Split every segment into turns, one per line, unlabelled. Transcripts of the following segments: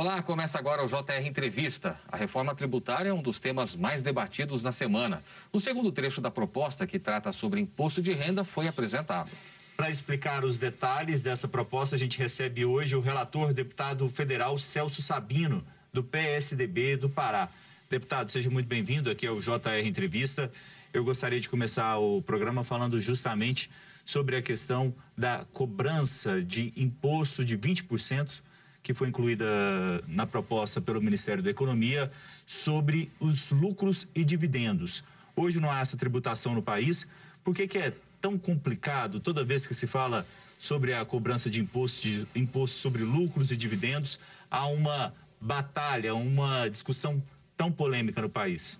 Olá, começa agora o JR Entrevista. A reforma tributária é um dos temas mais debatidos na semana. O segundo trecho da proposta, que trata sobre imposto de renda, foi apresentado.
Para explicar os detalhes dessa proposta, a gente recebe hoje o relator, deputado federal Celso Sabino, do PSDB do Pará. Deputado, seja muito bem-vindo aqui ao JR Entrevista. Eu gostaria de começar o programa falando justamente sobre a questão da cobrança de imposto de 20% que foi incluída na proposta pelo Ministério da Economia sobre os lucros e dividendos. Hoje não há essa tributação no país. Por que, que é tão complicado toda vez que se fala sobre a cobrança de imposto, de imposto sobre lucros e dividendos, há uma batalha, uma discussão tão polêmica no país?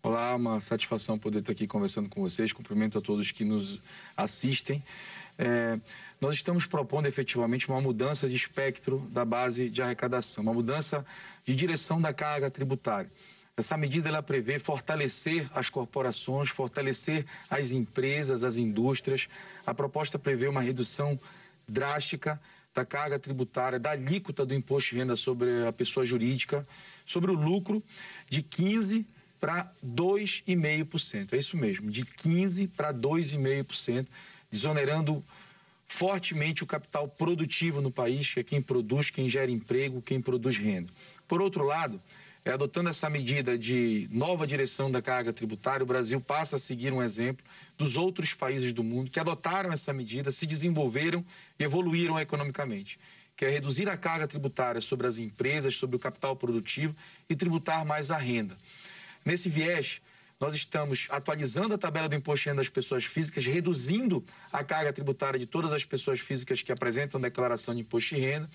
Olá, uma satisfação poder estar aqui conversando com vocês. Cumprimento a todos que nos assistem. É, nós estamos propondo efetivamente uma mudança de espectro da base de arrecadação, uma mudança de direção da carga tributária. Essa medida ela prevê fortalecer as corporações, fortalecer as empresas, as indústrias. A proposta prevê uma redução drástica da carga tributária, da alíquota do imposto de renda sobre a pessoa jurídica, sobre o lucro de 15 para 2,5%. É isso mesmo, de 15 para 2,5%, desonerando fortemente o capital produtivo no país, que é quem produz, quem gera emprego, quem produz renda. Por outro lado, é, adotando essa medida de nova direção da carga tributária, o Brasil passa a seguir um exemplo dos outros países do mundo que adotaram essa medida, se desenvolveram e evoluíram economicamente, que é reduzir a carga tributária sobre as empresas, sobre o capital produtivo e tributar mais a renda. Nesse viés, nós estamos atualizando a tabela do imposto de renda das pessoas físicas, reduzindo a carga tributária de todas as pessoas físicas que apresentam declaração de imposto de renda.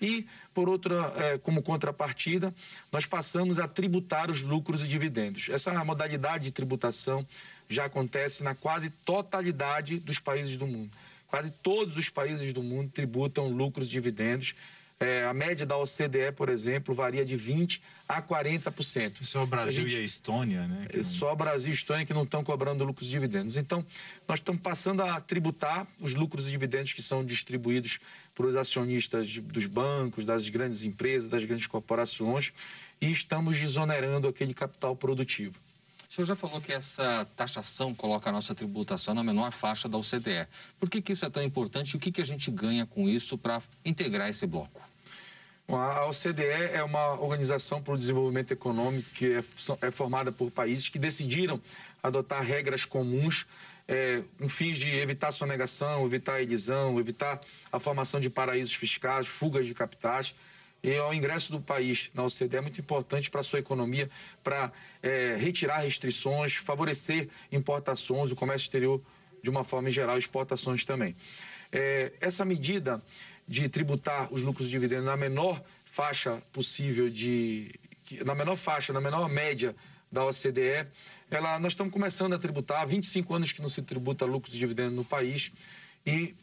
E, por outra, é, como contrapartida, nós passamos a tributar os lucros e dividendos. Essa modalidade de tributação já acontece na quase totalidade dos países do mundo. Quase todos os países do mundo tributam lucros e dividendos é, a média da OCDE, por exemplo, varia de 20% a 40%.
Só o Brasil a gente, e a Estônia, né?
Não... Só o Brasil e a Estônia que não estão cobrando lucros e dividendos. Então, nós estamos passando a tributar os lucros e dividendos que são distribuídos para os acionistas de, dos bancos, das grandes empresas, das grandes corporações, e estamos desonerando aquele capital produtivo.
O senhor já falou que essa taxação coloca a nossa tributação na menor faixa da OCDE. Por que, que isso é tão importante e o que, que a gente ganha com isso para integrar esse bloco?
A OCDE é uma organização para o desenvolvimento econômico que é, é formada por países que decidiram adotar regras comuns é, com fins de evitar sonegação, evitar elisão, evitar a formação de paraísos fiscais, fugas de capitais. E o ingresso do país na OCDE é muito importante para a sua economia, para é, retirar restrições, favorecer importações, o comércio exterior de uma forma em geral, exportações também. É, essa medida de tributar os lucros e dividendos na menor faixa possível de na menor faixa, na menor média da OCDE, ela, nós estamos começando a tributar, há 25 anos que não se tributa lucros e dividendos no país e,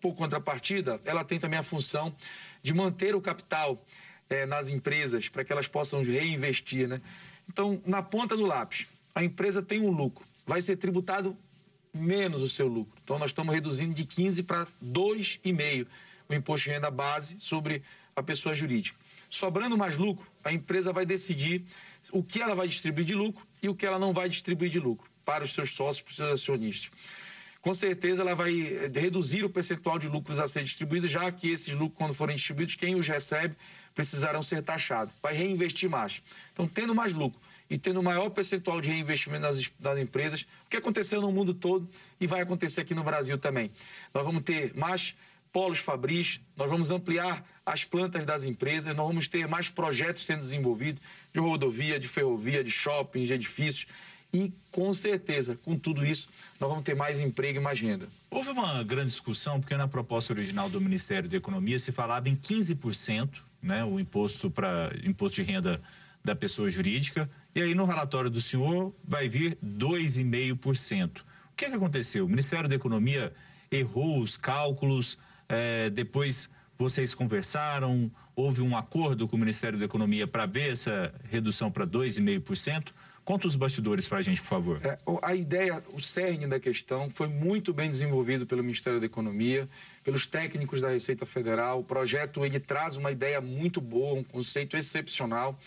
por contrapartida, ela tem também a função de manter o capital é, nas empresas para que elas possam reinvestir, né? Então, na ponta do lápis, a empresa tem um lucro, vai ser tributado menos o seu lucro. Então, nós estamos reduzindo de 15 para 2,5 o imposto de renda base sobre a pessoa jurídica. Sobrando mais lucro, a empresa vai decidir o que ela vai distribuir de lucro e o que ela não vai distribuir de lucro para os seus sócios, para os seus acionistas. Com certeza ela vai reduzir o percentual de lucros a ser distribuído, já que esses lucros, quando forem distribuídos, quem os recebe precisarão ser taxados. Vai reinvestir mais. Então, tendo mais lucro e tendo maior percentual de reinvestimento nas, nas empresas, o que aconteceu no mundo todo e vai acontecer aqui no Brasil também. Nós vamos ter mais polos fabris, nós vamos ampliar as plantas das empresas, nós vamos ter mais projetos sendo desenvolvidos de rodovia, de ferrovia, de shopping, de edifícios. E com certeza, com tudo isso, nós vamos ter mais emprego e mais renda.
Houve uma grande discussão, porque na proposta original do Ministério da Economia se falava em 15%, né, o imposto para imposto de renda da pessoa jurídica, e aí no relatório do senhor vai vir 2,5%. O que, é que aconteceu? O Ministério da Economia errou os cálculos, é, depois vocês conversaram, houve um acordo com o Ministério da Economia para ver essa redução para 2,5%. Conta os bastidores para a gente, por favor.
É, a ideia, o cerne da questão foi muito bem desenvolvido pelo Ministério da Economia, pelos técnicos da Receita Federal. O projeto ele traz uma ideia muito boa, um conceito excepcional.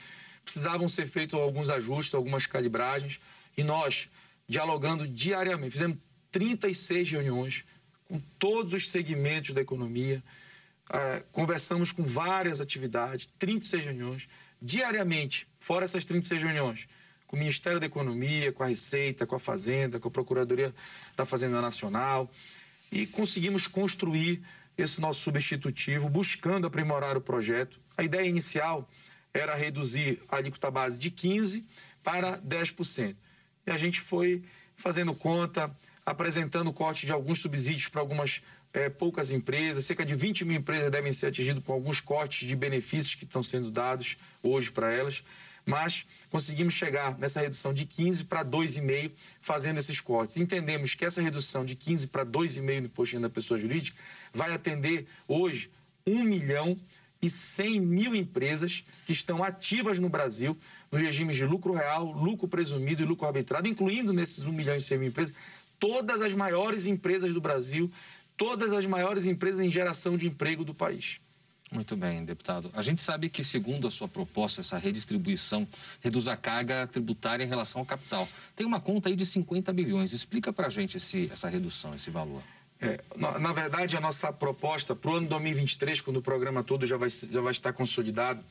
Precisavam ser feitos alguns ajustes, algumas calibragens, e nós, dialogando diariamente, fizemos 36 reuniões com todos os segmentos da economia, é, conversamos com várias atividades, 36 reuniões, diariamente, fora essas 36 reuniões com o Ministério da Economia, com a Receita, com a Fazenda, com a Procuradoria da Fazenda Nacional e conseguimos construir esse nosso substitutivo, buscando aprimorar o projeto. A ideia inicial era reduzir a alíquota base de 15% para 10%. E a gente foi fazendo conta, apresentando corte de alguns subsídios para algumas é, poucas empresas, cerca de 20 mil empresas devem ser atingidas com alguns cortes de benefícios que estão sendo dados hoje para elas mas conseguimos chegar nessa redução de 15 para 2,5 fazendo esses cortes. Entendemos que essa redução de 15 para 2,5 no imposto de da pessoa jurídica vai atender hoje 1 milhão e 100 mil empresas que estão ativas no Brasil nos regimes de lucro real, lucro presumido e lucro arbitrado, incluindo nesses 1 milhão e 100 mil empresas todas as maiores empresas do Brasil, todas as maiores empresas em geração de emprego do país.
Muito bem, deputado. A gente sabe que, segundo a sua proposta, essa redistribuição reduz a carga tributária em relação ao capital. Tem uma conta aí de 50 bilhões. Explica para a gente esse, essa redução, esse valor.
É, na, na, verdade, a nossa proposta para o ano 2023, quando o programa todo já vai, já vai estar consolidado,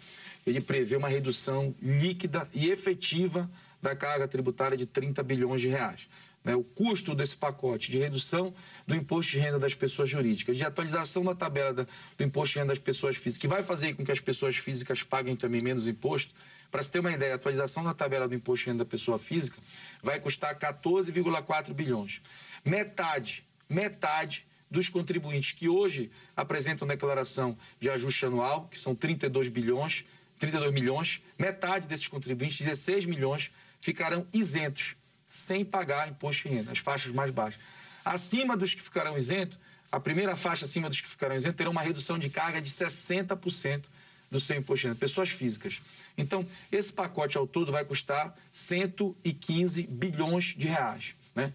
ele prevê uma redução líquida e efetiva da carga tributária de 30 bilhões de reais né, o custo desse pacote de redução do imposto de renda das pessoas jurídicas, de atualização da tabela da, do imposto de renda das pessoas físicas, que vai fazer com que as pessoas físicas paguem também menos imposto. Para se ter uma ideia, a atualização da tabela do imposto de renda da pessoa física vai custar 14,4 bilhões. Metade, metade dos contribuintes que hoje apresentam declaração de ajuste anual, que são 32 bilhões, 32 milhões, metade desses contribuintes, 16 milhões, ficarão isentos sem pagar imposto de renda, as faixas mais baixas. Acima dos que ficarão isentos, a primeira faixa acima dos que ficarão isentos terá uma redução de carga de 60% do seu imposto de renda, pessoas físicas. Então, esse pacote ao todo vai custar 115 bilhões de reais. Né?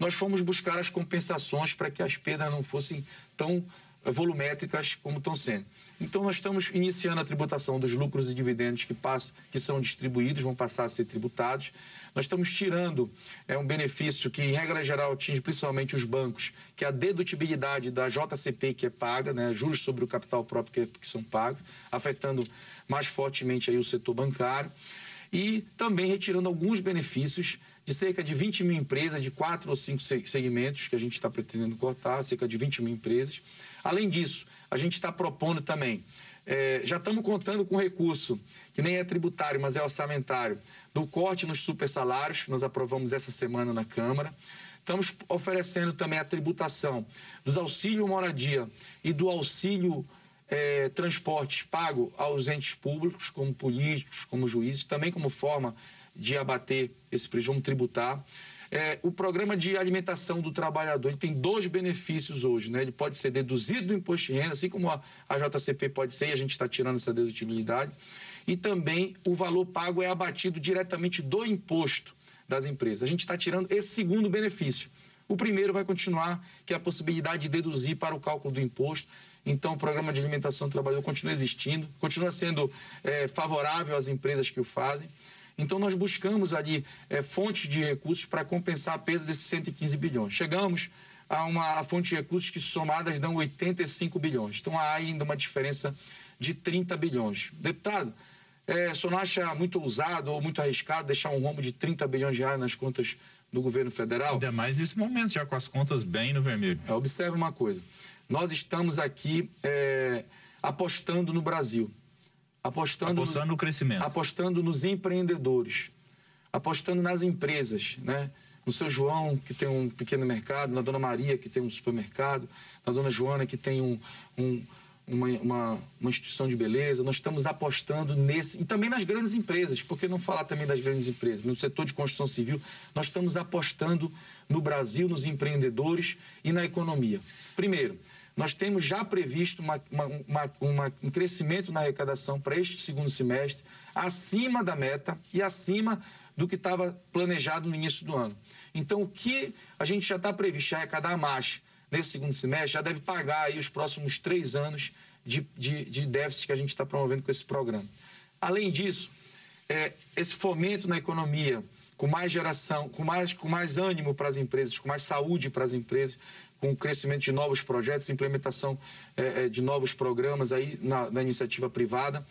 Nós fomos buscar as compensações para que as perdas não fossem tão volumétricas como estão sendo. Então, nós estamos iniciando a tributação dos lucros e dividendos que, passam, que são distribuídos, vão passar a ser tributados. Nós estamos tirando é, um benefício que, em regra geral, atinge principalmente os bancos, que é a dedutibilidade da JCP que é paga, né, juros sobre o capital próprio que, que são pagos, afetando mais fortemente aí o setor bancário. E também retirando alguns benefícios de cerca de 20 mil empresas, de quatro ou cinco segmentos que a gente está pretendendo cortar, cerca de 20 mil empresas. Além disso, a gente está propondo também, é, já estamos contando com recurso, que nem é tributário, mas é orçamentário, do corte nos super salários, que nós aprovamos essa semana na Câmara. Estamos oferecendo também a tributação dos auxílio moradia e do auxílio é, transportes pago aos entes públicos, como políticos, como juízes, também como forma de abater esse prejuízo, vamos tributar. É, o programa de alimentação do trabalhador tem dois benefícios hoje. Né? Ele pode ser deduzido do imposto de renda, assim como a, a JCP pode ser, e a gente está tirando essa dedutibilidade. E também o valor pago é abatido diretamente do imposto das empresas. A gente está tirando esse segundo benefício. O primeiro vai continuar, que é a possibilidade de deduzir para o cálculo do imposto. Então, o programa de alimentação do trabalhador continua existindo, continua sendo é, favorável às empresas que o fazem. Então, nós buscamos ali é, fontes de recursos para compensar a perda desses 115 bilhões. Chegamos a uma fonte de recursos que somadas dão 85 bilhões. Então, há ainda uma diferença de 30 bilhões. Deputado, é, o senhor não acha muito ousado ou muito arriscado deixar um rombo de 30 bilhões de reais nas contas do governo federal?
Ainda mais nesse momento, já com as contas bem no vermelho.
É, observe uma coisa. Nós estamos aqui é, apostando no Brasil apostando,
apostando no, no crescimento,
apostando nos empreendedores, apostando nas empresas, né? No seu João, que tem um pequeno mercado, na Dona Maria, que tem um supermercado, na Dona Joana, que tem um, um uma, uma, uma, instituição de beleza, nós estamos apostando nesse. E também nas grandes empresas, por que não falar também das grandes empresas? No setor de construção civil, nós estamos apostando no Brasil, nos empreendedores e na economia. Primeiro, nós temos já previsto uma, uma, uma, um crescimento na arrecadação para este segundo semestre, acima da meta e acima do que estava planejado no início do ano. Então, o que a gente já está previsto arrecadar mais nesse segundo semestre já deve pagar aí os próximos três anos de, de, de déficit que a gente está promovendo com esse programa. Além disso, é, esse fomento na economia, com mais geração, com mais, com mais ânimo para as empresas, com mais saúde para as empresas, com o crescimento de novos projetos, implementação é, é, de novos programas aí na, na iniciativa privada,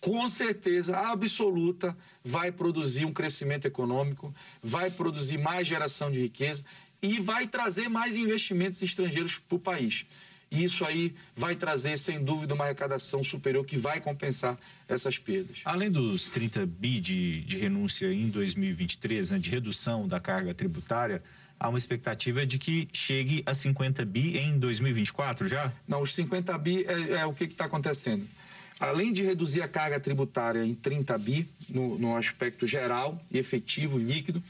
com certeza absoluta vai produzir um crescimento econômico, vai produzir mais geração de riqueza e vai trazer mais investimentos estrangeiros para o país. E isso aí vai trazer, sem dúvida, uma arrecadação superior que vai compensar essas perdas.
Além dos 30 bi de, de renúncia em 2023, né, de redução da carga tributária, há uma expectativa de que chegue a 50 bi em 2024 já?
Não, os 50 bi é, é o que está acontecendo além de reduzir a carga tributária em 30 bi, no, no aspecto geral e efetivo, líquido,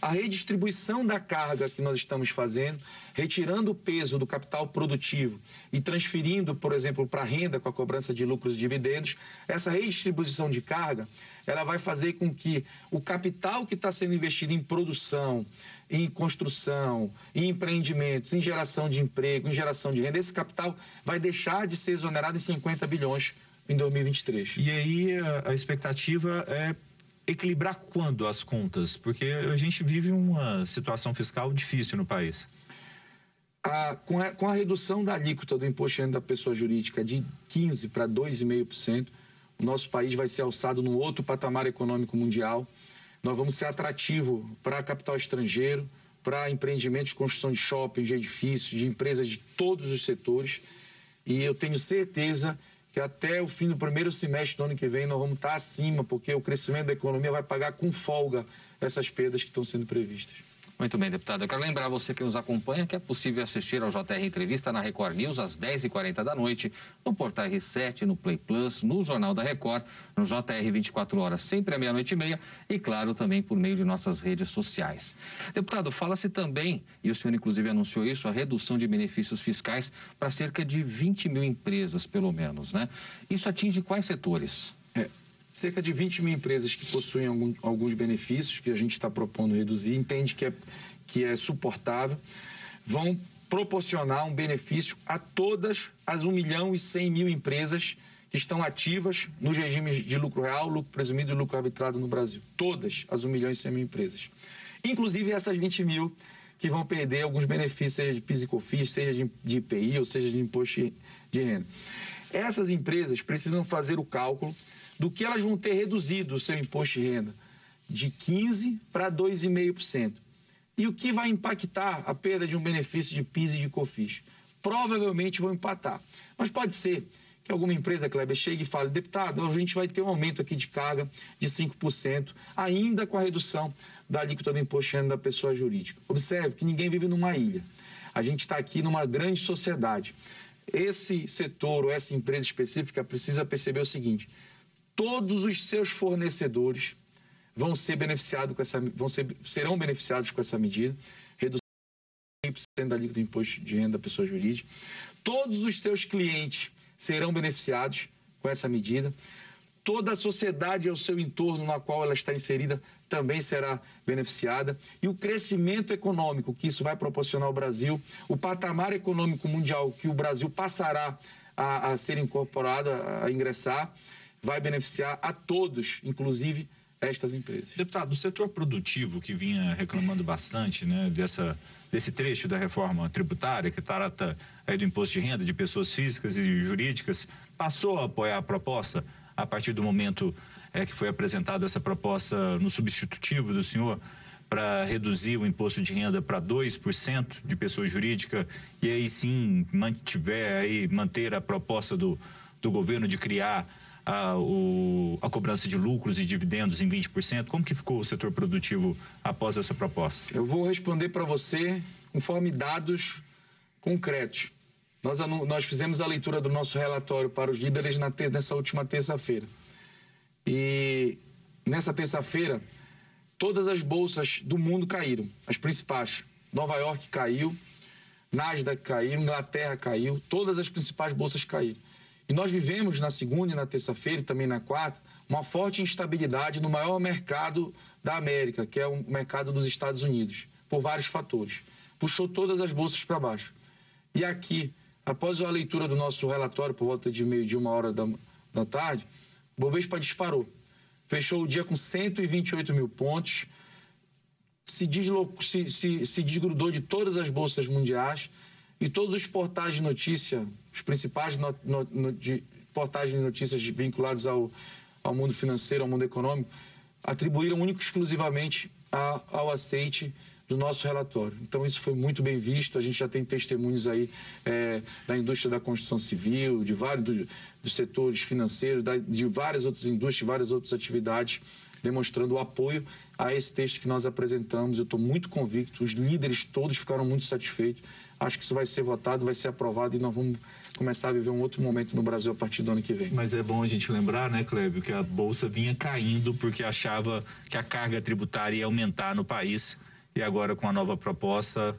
a redistribuição da carga que nós estamos fazendo, retirando o peso do capital produtivo e transferindo, por exemplo, para a renda com a cobrança de lucros e dividendos, essa redistribuição de carga, ela vai fazer com que o capital que está sendo investido em produção, em construção, em empreendimentos, em geração de emprego, em geração de renda, esse capital vai deixar de ser exonerado em 50 bilhões em 2023.
E aí a, a expectativa é equilibrar quando as contas? Porque a gente vive uma situação fiscal difícil no país.
A, com, a, com, a, redução da alíquota do imposto de renda da pessoa jurídica de 15% para 2,5%, o nosso país vai ser alçado num outro patamar econômico mundial. Nós vamos ser atrativo para capital estrangeiro, para empreendimentos construção de shoppings, de edifícios, de empresas de todos os setores. E eu tenho certeza que até o fim do primeiro semestre do ano que vem nós vamos estar acima, porque o crescimento da economia vai pagar com folga essas perdas que estão sendo previstas.
Muito bem, deputado. Eu quero lembrar você que nos acompanha que é possível assistir ao JR Entrevista na Record News às 10h40 da noite, no Portal R7, no Play Plus, no Jornal da Record, no JR 24 horas, sempre à meia-noite e meia e, claro, também por meio de nossas redes sociais. Deputado, fala-se também, e o senhor inclusive anunciou isso, a redução de benefícios fiscais para cerca de 20 mil empresas, pelo menos, né? Isso atinge quais setores?
Cerca de 20 mil empresas que possuem algum, alguns benefícios que a gente está propondo reduzir, entende que é, que é suportável, vão proporcionar um benefício a todas as 1 milhão e 100 mil empresas que estão ativas nos regimes de lucro real, lucro presumido e lucro arbitrado no Brasil. Todas as 1 milhão e 100 mil empresas. Inclusive essas 20 mil que vão perder alguns benefícios, seja de PIS e COFINS, seja de, IPI ou seja de imposto de renda. Essas empresas precisam fazer o cálculo do que elas vão ter reduzido o seu imposto de renda de 15% para 2,5%. E o que vai impactar a perda de um benefício de PIS e de COFIS? Provavelmente vão empatar. Mas pode ser que alguma empresa, Kleber, chegue e fale, deputado, a gente vai ter um aumento aqui de carga de 5%, ainda com a redução da alíquota do imposto de renda da pessoa jurídica. Observe que ninguém vive numa ilha. A gente está aqui numa grande sociedade. Esse setor ou essa empresa específica precisa perceber o seguinte: todos os seus fornecedores vão ser beneficiados com essa, vão ser, serão beneficiados com essa medida, redução de da alíquota do imposto de renda da pessoa jurídica. Todos os seus clientes serão beneficiados com essa medida. Toda a sociedade ao seu entorno na qual ela está inserida também será beneficiada. E o crescimento econômico que isso vai proporcionar ao Brasil, o patamar econômico mundial que o Brasil passará a, a ser incorporado, a, a ingressar, vai beneficiar a todos, inclusive estas empresas.
Deputado, o setor produtivo que vinha reclamando bastante né, dessa, desse trecho da reforma tributária, que trata aí do imposto de renda de pessoas físicas e jurídicas, passou a apoiar a proposta a partir do momento é, que foi apresentada essa proposta no substitutivo do senhor para reduzir o imposto de renda para 2% de pessoa jurídica e aí sim mantiver aí manter a proposta do, do governo de criar a, o, a cobrança de lucros e dividendos em 20%. Como que ficou o setor produtivo após essa proposta?
Eu vou responder para você conforme dados concretos. Nós, nós fizemos a leitura do nosso relatório para os líderes na, nessa última terça-feira. E nessa terça-feira, todas as bolsas do mundo caíram, as principais. Nova York caiu, Nasdaq caiu, Inglaterra caiu, todas as principais bolsas caíram. E nós vivemos na segunda e na terça-feira e também na quarta uma forte instabilidade no maior mercado da América, que é o mercado dos Estados Unidos, por vários fatores. Puxou todas as bolsas para baixo. E aqui, após a leitura do nosso relatório, por volta de meio de uma hora da, da tarde, o Bovespa disparou. Fechou o dia com 128 mil pontos, se, deslocou, se, se, se desgrudou de todas as bolsas mundiais e todos os portais de notícia, os principais no, no, no, de, de notícias vinculados ao, ao mundo financeiro, ao mundo econômico, atribuíram único exclusivamente a, ao aceite do nosso relatório. Então, isso foi muito bem visto. A gente já tem testemunhos aí é, da indústria da construção civil, de vários do, dos setores financeiros, de várias outras indústrias, várias outras atividades, demonstrando o apoio a esse texto que nós apresentamos. Eu estou muito convicto, os líderes todos ficaram muito satisfeitos. Acho que isso vai ser votado, vai ser aprovado e nós vamos começar a viver um outro momento no Brasil a partir do ano que vem.
Mas é bom a gente lembrar, né, Clébio, que a Bolsa vinha caindo porque achava que a carga tributária ia aumentar no país e agora com a nova proposta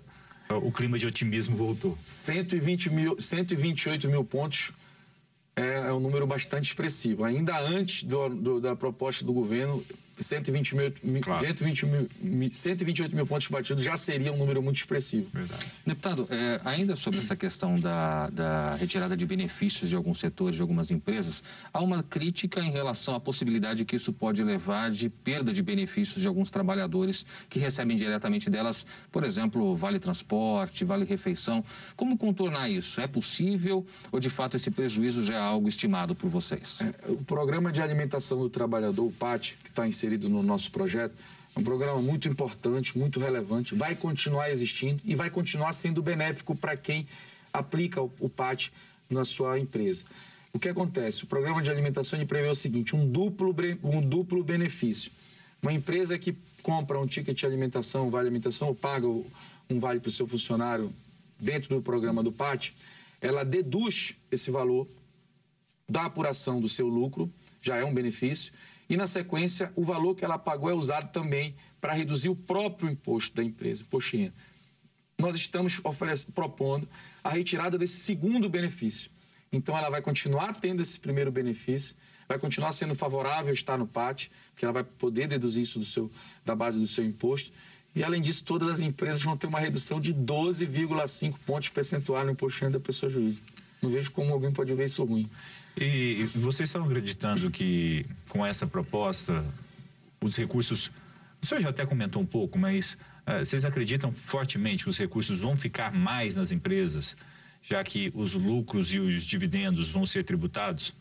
o clima de otimismo voltou.
120 mil, 128 mil pontos é um número bastante expressivo. Ainda antes do, do, da proposta do governo, 120 mil, claro. 120 mil, 128 mil pontos batidos já seria um número muito expressivo.
Verdade. Deputado, é, ainda sobre essa questão da, da, retirada de benefícios de alguns setores, de algumas empresas, há uma crítica em relação à possibilidade que isso pode levar de perda de benefícios de alguns trabalhadores que recebem diretamente delas, por exemplo, vale transporte, vale refeição. Como contornar isso? É possível ou de fato esse prejuízo já é algo estimado por vocês?
É, o programa de alimentação do trabalhador, o PAT, que está inserido inserido no nosso projeto. É um programa muito importante, muito relevante, vai continuar existindo e vai continuar sendo benéfico para quem aplica o, PAT na sua empresa. O que acontece? O programa de alimentação prevê o seguinte: um duplo, um duplo benefício. Uma empresa que compra um ticket de alimentação, um vale alimentação, ou paga um vale para o seu funcionário dentro do programa do PAT, ela deduz esse valor da apuração do seu lucro, já é um benefício, e, na sequência, o valor que ela pagou é usado também para reduzir o próprio imposto da empresa, poxinha. Nós estamos propondo a retirada desse segundo benefício. Então, ela vai continuar tendo esse primeiro benefício, vai continuar sendo favorável estar no PAT, que ela vai poder deduzir isso do seu, da base do seu imposto. E, além disso, todas as empresas vão ter uma redução de 12,5 pontos percentuais no imposto da pessoa jurídica. Não vejo como alguém pode ver isso ruim.
E vocês estão acreditando que com essa proposta os recursos, o senhor já até comentou um pouco, mas uh, vocês acreditam fortemente que os recursos vão ficar mais nas empresas, já que os lucros e os dividendos vão ser tributados?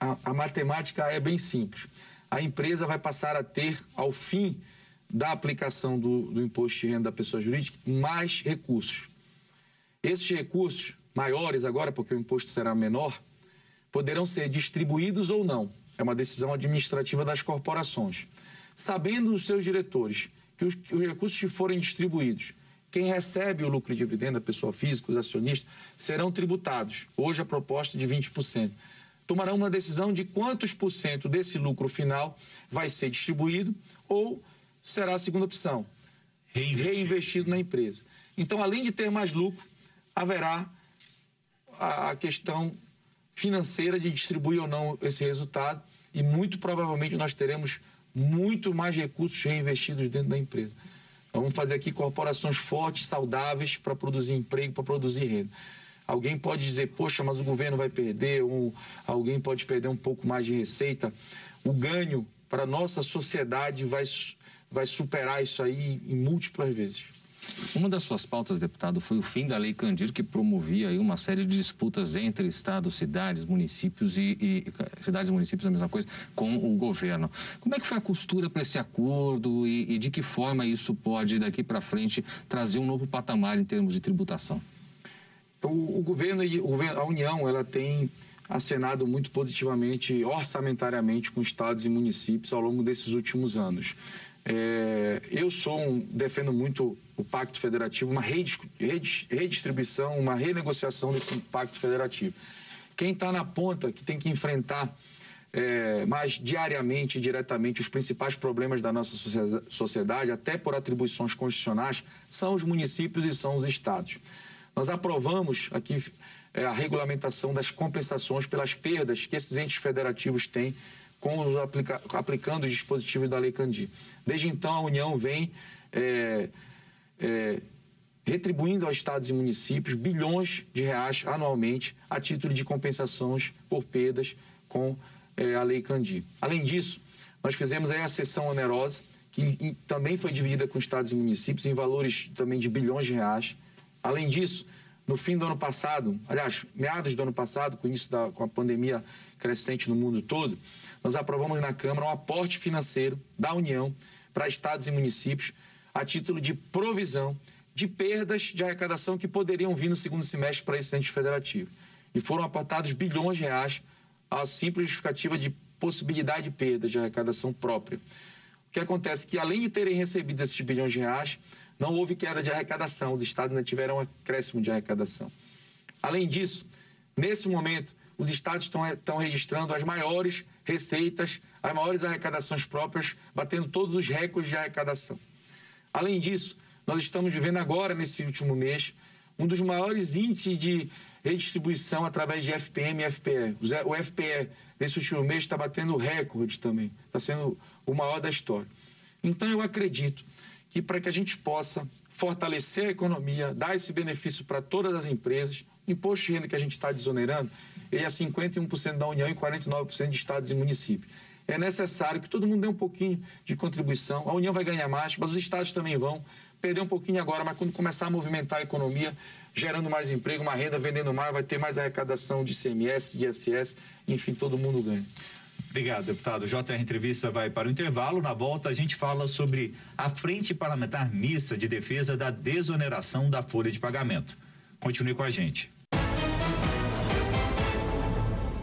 A, a matemática é bem simples. A empresa vai passar a ter, ao fim da aplicação do, do imposto de renda da pessoa jurídica, mais recursos. Esses recursos maiores agora, porque o imposto será menor, poderão ser distribuídos ou não. É uma decisão administrativa das corporações. Sabendo os seus diretores que os, que os recursos que forem distribuídos, quem recebe o lucro e dividendo, a pessoa física, os acionistas, serão tributados. Hoje a proposta é de 20%. Tomarão uma decisão de quantos por cento desse lucro final vai ser distribuído ou será a segunda opção, reinvestido, reinvestido na empresa. Então, além de ter mais lucro, haverá a questão financeira de distribuir ou não esse resultado e muito provavelmente nós teremos muito mais recursos reinvestidos dentro da empresa. vamos fazer aqui corporações fortes, saudáveis para produzir emprego, para produzir renda. Alguém pode dizer, poxa, mas o governo vai perder, ou alguém pode perder um pouco mais de receita. O ganho para a nossa sociedade vai, vai superar isso aí em múltiplas vezes.
Uma das suas pautas, deputado, foi o fim da Lei Candir, que promovia aí uma série de disputas entre estados, cidades, municípios e, e cidades e municípios a mesma coisa com o governo. Como é que foi a costura para esse acordo e, e de que forma isso pode daqui para frente trazer um novo patamar em termos de tributação?
O, o governo e a União, ela tem acenado muito positivamente, orçamentariamente, com estados e municípios ao longo desses últimos anos. É, eu sou um, defendo muito o Pacto Federativo, uma redistribuição, uma renegociação desse Pacto Federativo. Quem está na ponta, que tem que enfrentar é, mais diariamente e diretamente os principais problemas da nossa sociedade, até por atribuições constitucionais, são os municípios e são os estados. Nós aprovamos aqui é, a regulamentação das compensações pelas perdas que esses entes federativos têm com os aplica aplicando os dispositivos da Lei Candir. Desde então, a União vem é, é, retribuindo aos estados e municípios bilhões de reais anualmente a título de compensações por perdas com é, a Lei Candir. Além disso, nós fizemos aí a sessão onerosa, que também foi dividida com estados e municípios em valores também de bilhões de reais. Além disso, no fim do ano passado, aliás, meados do ano passado, com o início da com a pandemia crescente no mundo todo, nós aprovamos na Câmara um aporte financeiro da União para estados e municípios a título de provisão de perdas de arrecadação que poderiam vir no segundo semestre para esse ente federativo. E foram aportados bilhões de reais a simples justificativa de possibilidade de perda de arrecadação própria. O que acontece é que, além de terem recebido esses bilhões de reais, não houve queda de arrecadação, os estados ainda tiveram um acréscimo de arrecadação. Além disso, nesse momento, os estados estão, estão registrando as maiores receitas, as maiores arrecadações próprias, batendo todos os recordes de arrecadação. Além disso, nós estamos vivendo agora, nesse último mês, um dos maiores índices de redistribuição através de FPM e FPE. O FPE, nesse último mês, está batendo recorde também. Está sendo o maior da história. Então, eu acredito que para que a gente possa fortalecer a economia, dar esse benefício para todas as empresas, o imposto de renda que a gente está desonerando, ele é 51% da União e 49% de estados e municípios. É necessário que todo mundo dê um pouquinho de contribuição. A União vai ganhar mais, mas os estados também vão perder um pouquinho agora, mas quando começar a movimentar a economia, gerando mais emprego, uma renda, vendendo mais, vai ter mais arrecadação de CMS, de ISS, enfim, todo mundo ganha.
Obrigado, deputado. JR Entrevista vai para o intervalo. Na volta, a gente fala sobre a Frente Parlamentar Mista de Defesa da Desoneração da Folha de Pagamento. Continue com a gente.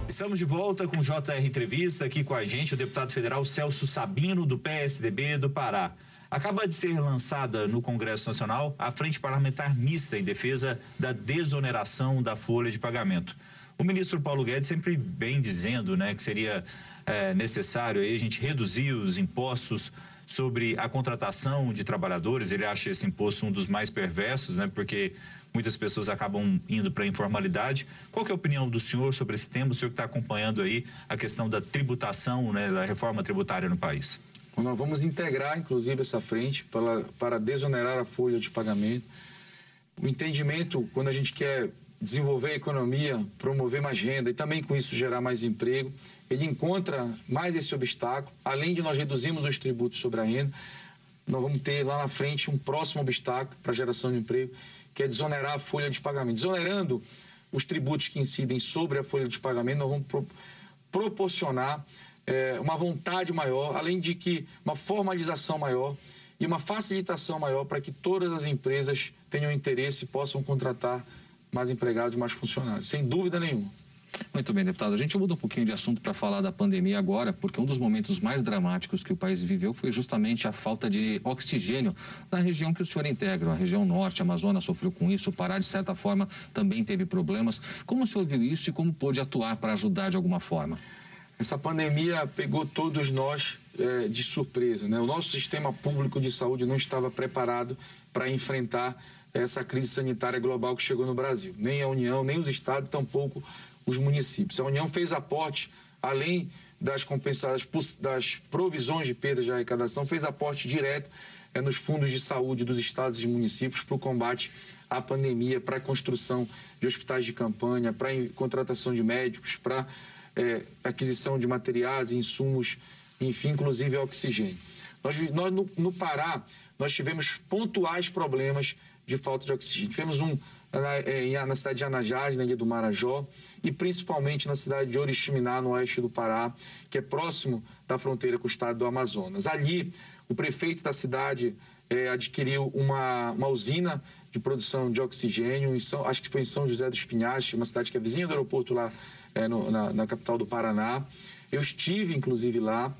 Estamos de volta com JR Entrevista, aqui com a gente o deputado federal Celso Sabino, do PSDB do Pará. Acaba de ser lançada no Congresso Nacional a Frente Parlamentar Mista em defesa da desoneração da folha de pagamento. O ministro Paulo Guedes sempre bem dizendo né, que seria é, necessário aí a gente reduzir os impostos sobre a contratação de trabalhadores. Ele acha esse imposto um dos mais perversos, né, porque muitas pessoas acabam indo para a informalidade. Qual é a opinião do senhor sobre esse tema? O senhor que está acompanhando aí a questão da tributação, né, da reforma tributária no país.
Nós vamos integrar, inclusive, essa frente para, para desonerar a folha de pagamento. O entendimento, quando a gente quer desenvolver a economia, promover mais renda e também com isso gerar mais emprego, ele encontra mais esse obstáculo. Além de nós reduzirmos os tributos sobre a renda, nós vamos ter lá na frente um próximo obstáculo para a geração de emprego, que é desonerar a folha de pagamento. Desonerando os tributos que incidem sobre a folha de pagamento, nós vamos pro, proporcionar é, uma vontade maior, além de que uma formalização maior e uma facilitação maior para que todas as empresas tenham interesse e possam contratar mais empregados, mais funcionários, sem dúvida nenhuma.
Muito bem, deputado. A gente muda um pouquinho de assunto para falar da pandemia agora, porque um dos momentos mais dramáticos que o país viveu foi justamente a falta de oxigênio na região que o senhor integra. A região norte, a Amazônia sofreu com isso, o Pará, de certa forma, também teve problemas. Como o senhor viu isso e como pôde atuar para ajudar de alguma forma?
Essa pandemia pegou todos nós é, de surpresa. Né? O nosso sistema público de saúde não estava preparado para enfrentar essa crise sanitária global que chegou no Brasil. Nem a União, nem os estados, tampouco os municípios. A União fez aporte, além das compensadas das provisões de perdas de arrecadação, fez aporte direto é, nos fundos de saúde dos estados e municípios para o combate à pandemia, para a construção de hospitais de campanha, para a contratação de médicos, para é, aquisição de materiais, insumos, enfim, inclusive oxigênio. Nós, nós no, no, Pará, nós tivemos pontuais problemas de falta de oxigênio. Tivemos um na, é, cidade de Anajás, na Ilha do Marajó, e principalmente na cidade de Oriximiná, no oeste do Pará, que é próximo da fronteira com o estado do Amazonas. Ali, o prefeito da cidade é, adquiriu uma, uma usina de produção de oxigênio, em São, acho que foi em São José dos Pinhais, uma cidade que é vizinha do aeroporto lá é, no, na, na, capital do Paraná. Eu estive, inclusive, lá.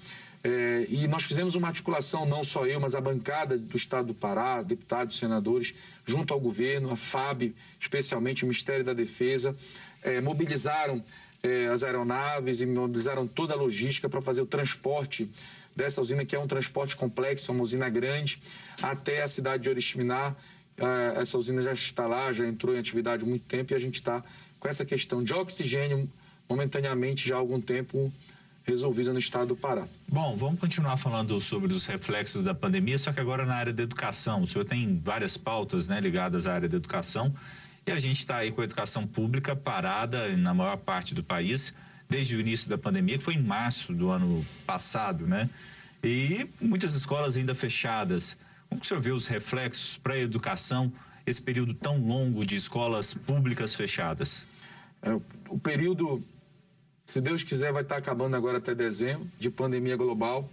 É, e nós fizemos uma articulação, não só eu, mas a bancada do Estado do Pará, deputados, senadores, junto ao governo, a FAB, especialmente o Ministério da Defesa, é, mobilizaram é, as aeronaves e mobilizaram toda a logística para fazer o transporte dessa usina, que é um transporte complexo, é uma usina grande, até a cidade de Oriximiná. É, essa usina já está lá, já entrou em atividade há muito tempo e a gente está com essa questão de oxigênio momentaneamente já há algum tempo resolvida no estado do Pará.
Bom, vamos continuar falando sobre os reflexos da pandemia, só que agora na área da educação. O senhor tem várias pautas né, ligadas à área da educação e a gente está aí com a educação pública parada na maior parte do país desde o início da pandemia, que foi em março do ano passado, né? E muitas escolas ainda fechadas. Como que o senhor vê os reflexos para a educação, esse período tão longo de escolas públicas fechadas?
É, o período se Deus quiser, vai estar acabando agora até dezembro, de pandemia global.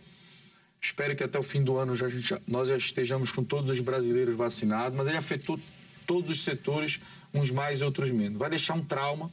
Espero que até o fim do ano já, nós já estejamos com todos os brasileiros vacinados, mas ele afetou todos os setores, uns mais e outros menos. Vai deixar um trauma,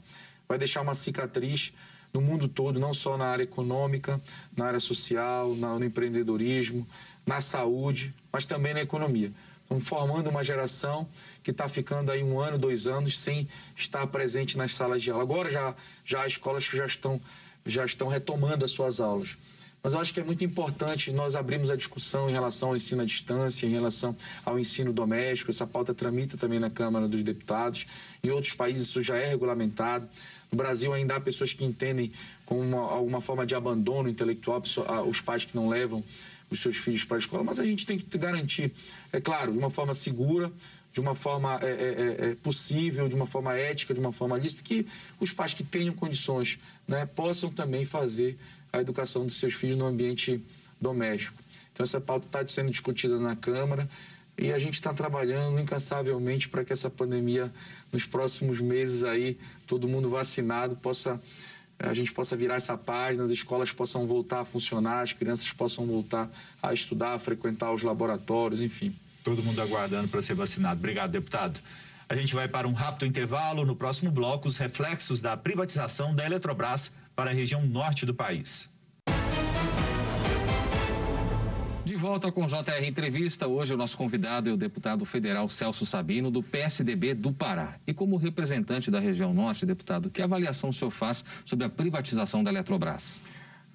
vai deixar uma cicatriz no mundo todo, não só na área econômica, na área social, no empreendedorismo, na saúde, mas também na economia. Estamos formando uma geração que está ficando aí um ano, dois anos sem estar presente nas salas de aula. Agora já, já há escolas que já estão, já estão retomando as suas aulas. Mas eu acho que é muito importante nós abrirmos a discussão em relação ao ensino à distância, em relação ao ensino doméstico. Essa pauta tramita também na Câmara dos Deputados. Em outros países isso já é regulamentado. No Brasil ainda há pessoas que entendem como uma, alguma forma de abandono intelectual os pais que não levam os seus filhos para a escola, mas a gente tem que garantir, é claro, de uma forma segura, de uma forma é, é, é, é, possível, de uma forma ética, de uma forma lícita, que os pais que tenham condições né, possam também fazer a educação dos seus filhos no ambiente doméstico. Então, essa pauta está sendo discutida na Câmara e a gente está trabalhando incansavelmente para que essa pandemia, nos próximos meses aí, todo mundo vacinado, possa a gente possa virar essa página, as escolas possam voltar a funcionar, as crianças possam voltar a estudar, a frequentar os laboratórios, enfim.
Todo mundo aguardando para ser vacinado. Obrigado, deputado. A gente vai para um rápido intervalo. No próximo bloco, os reflexos da privatização da Eletrobras para a região norte do país.
Volta com JR Entrevista. Hoje o nosso convidado é o deputado federal Celso Sabino, do PSDB do Pará. E como representante da região norte, deputado, que avaliação o senhor faz sobre a privatização da Eletrobras?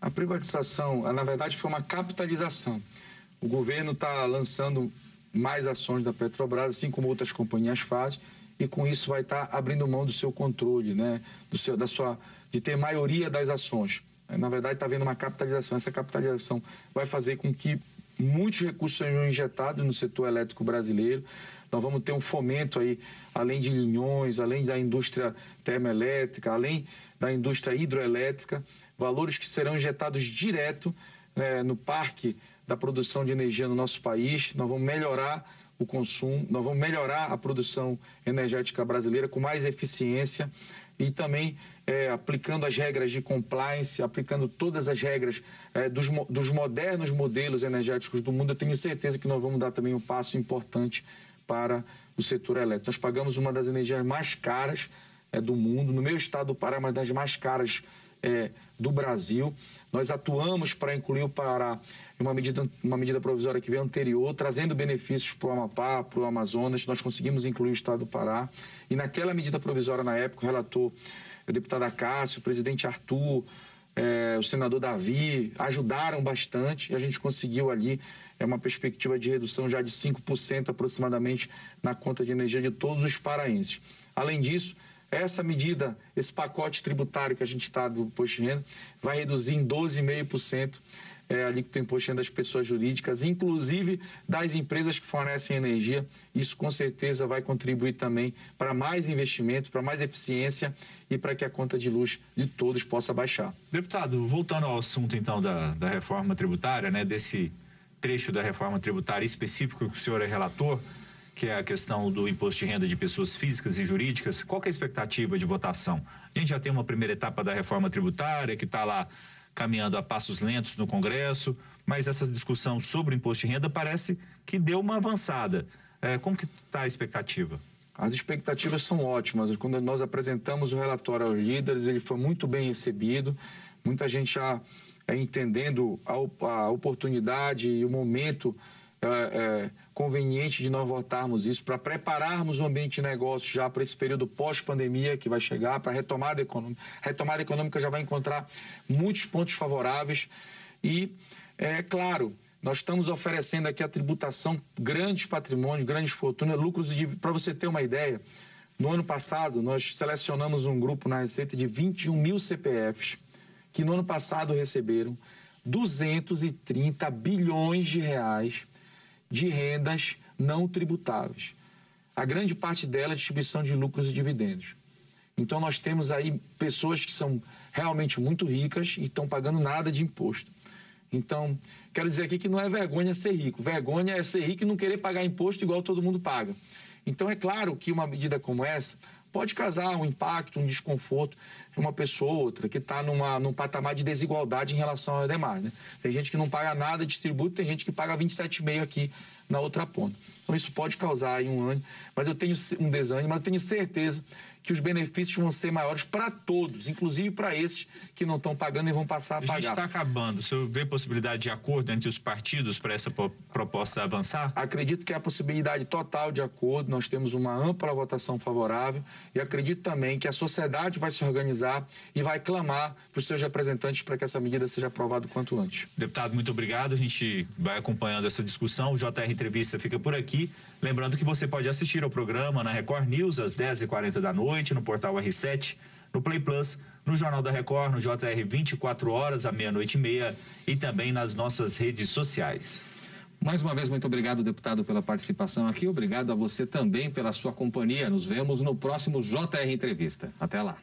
A privatização, na verdade, foi uma capitalização. O governo está lançando mais ações da Petrobras, assim como outras companhias fazem, e com isso vai estar tá abrindo mão do seu controle, né? do seu, da sua, de ter maioria das ações. Na verdade, está havendo uma capitalização. Essa capitalização vai fazer com que muitos recursos serão injetados no setor elétrico brasileiro. Nós vamos ter um fomento aí, além de linhões, além da indústria termoelétrica, além da indústria hidroelétrica, valores que serão injetados direto né, no parque da produção de energia no nosso país. Nós vamos melhorar o consumo, nós vamos melhorar a produção energética brasileira com mais eficiência e também é, aplicando as regras de compliance, aplicando todas as regras é, dos, dos modernos modelos energéticos do mundo, eu tenho certeza que nós vamos dar também um passo importante para o setor elétrico. Nós pagamos uma das energias mais caras é, do mundo, no meu estado do Pará, uma das mais caras é, do Brasil. Nós atuamos para incluir o Pará em uma medida, uma medida provisória que veio anterior, trazendo benefícios para o Amapá, para o Amazonas. Nós conseguimos incluir o estado do Pará. E naquela medida provisória, na época, o relator o deputado Acácio, o presidente Arthur, é, o senador Davi, ajudaram bastante e a gente conseguiu ali é uma perspectiva de redução já de 5% aproximadamente na conta de energia de todos os paraenses. Além disso, essa medida, esse pacote tributário que a gente está do imposto de renda, vai reduzir em 12,5% é, a alíquota do imposto das pessoas jurídicas, inclusive das empresas que fornecem energia. Isso com certeza vai contribuir também para mais investimento, para mais eficiência e para que a conta de luz de todos possa baixar.
Deputado, voltando ao assunto então da, da reforma tributária, né, desse trecho da reforma tributária específico que o senhor é relator, que é a questão do imposto de renda de pessoas físicas e jurídicas, qual é a expectativa de votação? A gente já tem uma primeira etapa da reforma tributária que está lá caminhando a passos lentos no Congresso, mas essa discussão sobre o imposto de renda parece que deu uma avançada. É, como que está a expectativa?
As expectativas são ótimas. Quando nós apresentamos o relatório aos líderes, ele foi muito bem recebido. Muita gente já é, entendendo a, a, oportunidade e o momento é, é, conveniente de nós votarmos isso, para prepararmos o ambiente de negócio já para esse período pós-pandemia que vai chegar, para a retomada econômica. A retomada econômica já vai encontrar muitos pontos favoráveis e, é claro, nós estamos oferecendo aqui a tributação, grandes patrimônios, grandes fortunas, lucros de. Para você ter uma ideia, No ano passado, nós selecionamos um grupo na Receita de 21 mil CPFs que no ano passado receberam 230 bilhões de reais de rendas não tributáveis. A grande parte dela é distribuição de lucros e dividendos. Então nós temos aí pessoas que são realmente muito ricas e estão pagando nada de imposto. Então, quero dizer aqui que não é vergonha ser rico. Vergonha é ser rico e não querer pagar imposto igual todo mundo paga. Então, é claro que uma medida como essa pode causar um impacto, um desconforto de uma pessoa ou outra que está num patamar de desigualdade em relação ao demais. Né? Tem gente que não paga nada de tributo, tem gente que paga 27,5 aqui na outra ponta. Então, isso pode causar aí um ânimo, mas eu tenho um desânimo, mas eu tenho certeza que os benefícios vão ser maiores para todos, inclusive para esses que não estão pagando e vão passar a, pagar.
A gente está acabando. O senhor vê possibilidade de acordo entre os partidos para essa proposta avançar?
Acredito que há possibilidade total de acordo. Nós temos uma ampla votação favorável e acredito também que a sociedade vai se organizar e vai clamar para os seus representantes para que essa medida seja aprovada o quanto antes.
Deputado, muito obrigado. A gente vai acompanhando essa discussão. O JR Entrevista fica por aqui. Lembrando que você pode assistir ao programa na Record News às 10h40 da noite, no portal R7, no Play Plus, no Jornal da Record, no JR 24 horas, à meia-noite e meia e também nas nossas redes sociais.
Mais uma vez, muito obrigado, deputado, pela participação aqui. Obrigado a você também pela sua companhia. Nos vemos no próximo JR Entrevista. Até lá.